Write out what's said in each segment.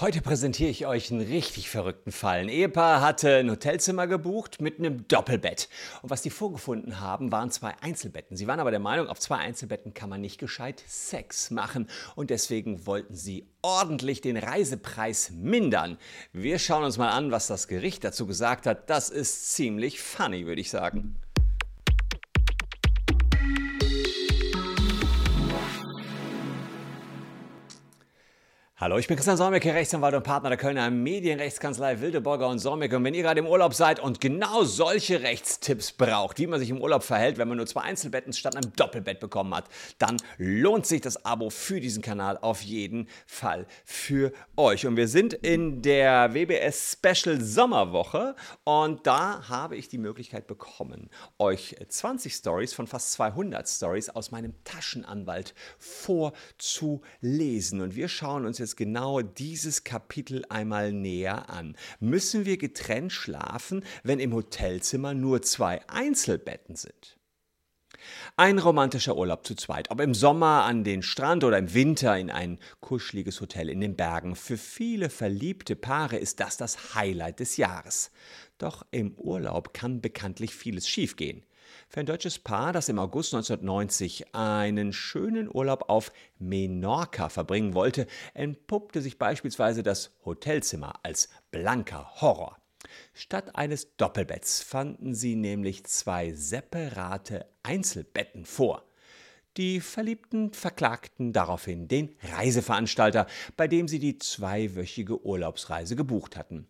Heute präsentiere ich euch einen richtig verrückten Fall. Ein Ehepaar hatte ein Hotelzimmer gebucht mit einem Doppelbett. Und was die vorgefunden haben, waren zwei Einzelbetten. Sie waren aber der Meinung, auf zwei Einzelbetten kann man nicht gescheit Sex machen. Und deswegen wollten sie ordentlich den Reisepreis mindern. Wir schauen uns mal an, was das Gericht dazu gesagt hat. Das ist ziemlich funny, würde ich sagen. Hallo, ich bin Christian Solmecke, Rechtsanwalt und Partner der Kölner Medienrechtskanzlei Wildeborger und Solmecke. Und wenn ihr gerade im Urlaub seid und genau solche Rechtstipps braucht, wie man sich im Urlaub verhält, wenn man nur zwei Einzelbetten statt einem Doppelbett bekommen hat, dann lohnt sich das Abo für diesen Kanal auf jeden Fall für euch. Und wir sind in der WBS Special Sommerwoche und da habe ich die Möglichkeit bekommen, euch 20 Stories von fast 200 Stories aus meinem Taschenanwalt vorzulesen. Und wir schauen uns jetzt uns genau dieses Kapitel einmal näher an. Müssen wir getrennt schlafen, wenn im Hotelzimmer nur zwei Einzelbetten sind? Ein romantischer Urlaub zu zweit, ob im Sommer an den Strand oder im Winter in ein kuscheliges Hotel in den Bergen. Für viele verliebte Paare ist das das Highlight des Jahres. Doch im Urlaub kann bekanntlich vieles schiefgehen. Für ein deutsches Paar, das im August 1990 einen schönen Urlaub auf Menorca verbringen wollte, entpuppte sich beispielsweise das Hotelzimmer als blanker Horror. Statt eines Doppelbetts fanden sie nämlich zwei separate Einzelbetten vor. Die Verliebten verklagten daraufhin den Reiseveranstalter, bei dem sie die zweiwöchige Urlaubsreise gebucht hatten.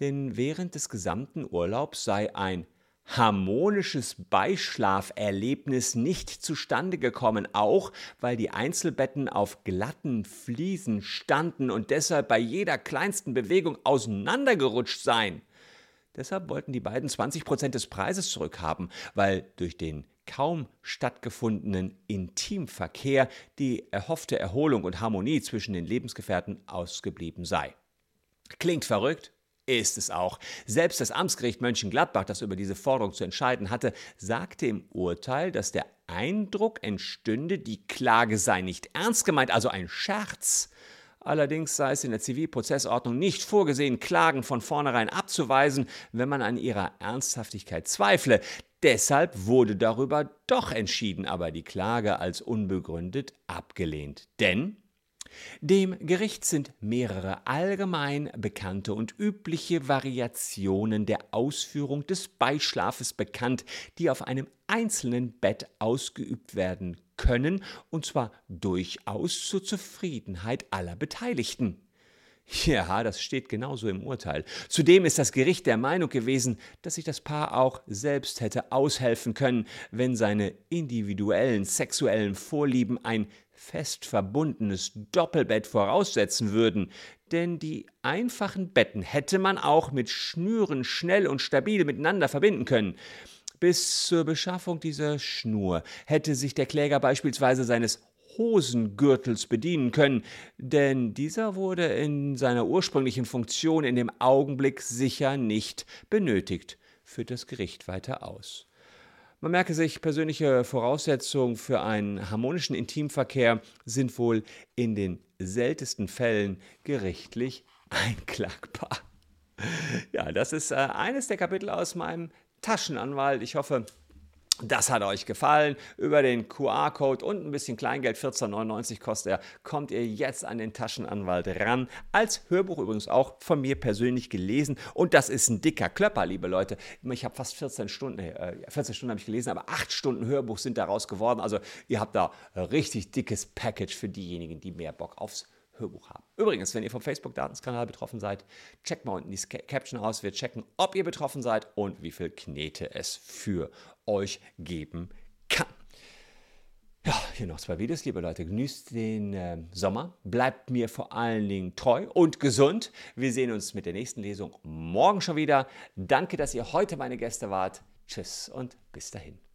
Denn während des gesamten Urlaubs sei ein harmonisches Beischlaferlebnis nicht zustande gekommen, auch weil die Einzelbetten auf glatten Fliesen standen und deshalb bei jeder kleinsten Bewegung auseinandergerutscht seien. Deshalb wollten die beiden 20 Prozent des Preises zurückhaben, weil durch den kaum stattgefundenen Intimverkehr die erhoffte Erholung und Harmonie zwischen den Lebensgefährten ausgeblieben sei. Klingt verrückt? Ist es auch. Selbst das Amtsgericht Mönchengladbach, das über diese Forderung zu entscheiden hatte, sagte im Urteil, dass der Eindruck entstünde, die Klage sei nicht ernst gemeint, also ein Scherz. Allerdings sei es in der Zivilprozessordnung nicht vorgesehen, Klagen von vornherein abzuweisen, wenn man an ihrer Ernsthaftigkeit zweifle. Deshalb wurde darüber doch entschieden, aber die Klage als unbegründet abgelehnt. Denn dem Gericht sind mehrere allgemein bekannte und übliche Variationen der Ausführung des Beischlafes bekannt, die auf einem einzelnen Bett ausgeübt werden können, und zwar durchaus zur Zufriedenheit aller Beteiligten. Ja, das steht genauso im Urteil. Zudem ist das Gericht der Meinung gewesen, dass sich das Paar auch selbst hätte aushelfen können, wenn seine individuellen sexuellen Vorlieben ein fest verbundenes Doppelbett voraussetzen würden, denn die einfachen Betten hätte man auch mit Schnüren schnell und stabil miteinander verbinden können. Bis zur Beschaffung dieser Schnur hätte sich der Kläger beispielsweise seines Hosengürtels bedienen können, denn dieser wurde in seiner ursprünglichen Funktion in dem Augenblick sicher nicht benötigt, führt das Gericht weiter aus. Man merke sich, persönliche Voraussetzungen für einen harmonischen Intimverkehr sind wohl in den seltensten Fällen gerichtlich einklagbar. Ja, das ist äh, eines der Kapitel aus meinem Taschenanwalt. Ich hoffe, das hat euch gefallen. Über den QR-Code und ein bisschen Kleingeld, 14,99 kostet er, kommt ihr jetzt an den Taschenanwalt ran. Als Hörbuch übrigens auch von mir persönlich gelesen. Und das ist ein dicker Klöpper, liebe Leute. Ich habe fast 14 Stunden, äh, 14 Stunden habe ich gelesen, aber 8 Stunden Hörbuch sind daraus geworden. Also ihr habt da ein richtig dickes Package für diejenigen, die mehr Bock aufs Hörbuch haben. Übrigens, wenn ihr vom Facebook-Datenskanal betroffen seid, checkt mal unten die Caption aus. Wir checken, ob ihr betroffen seid und wie viel Knete es für euch geben kann. Ja, hier noch zwei Videos, liebe Leute. Genießt den äh, Sommer, bleibt mir vor allen Dingen treu und gesund. Wir sehen uns mit der nächsten Lesung morgen schon wieder. Danke, dass ihr heute meine Gäste wart. Tschüss und bis dahin.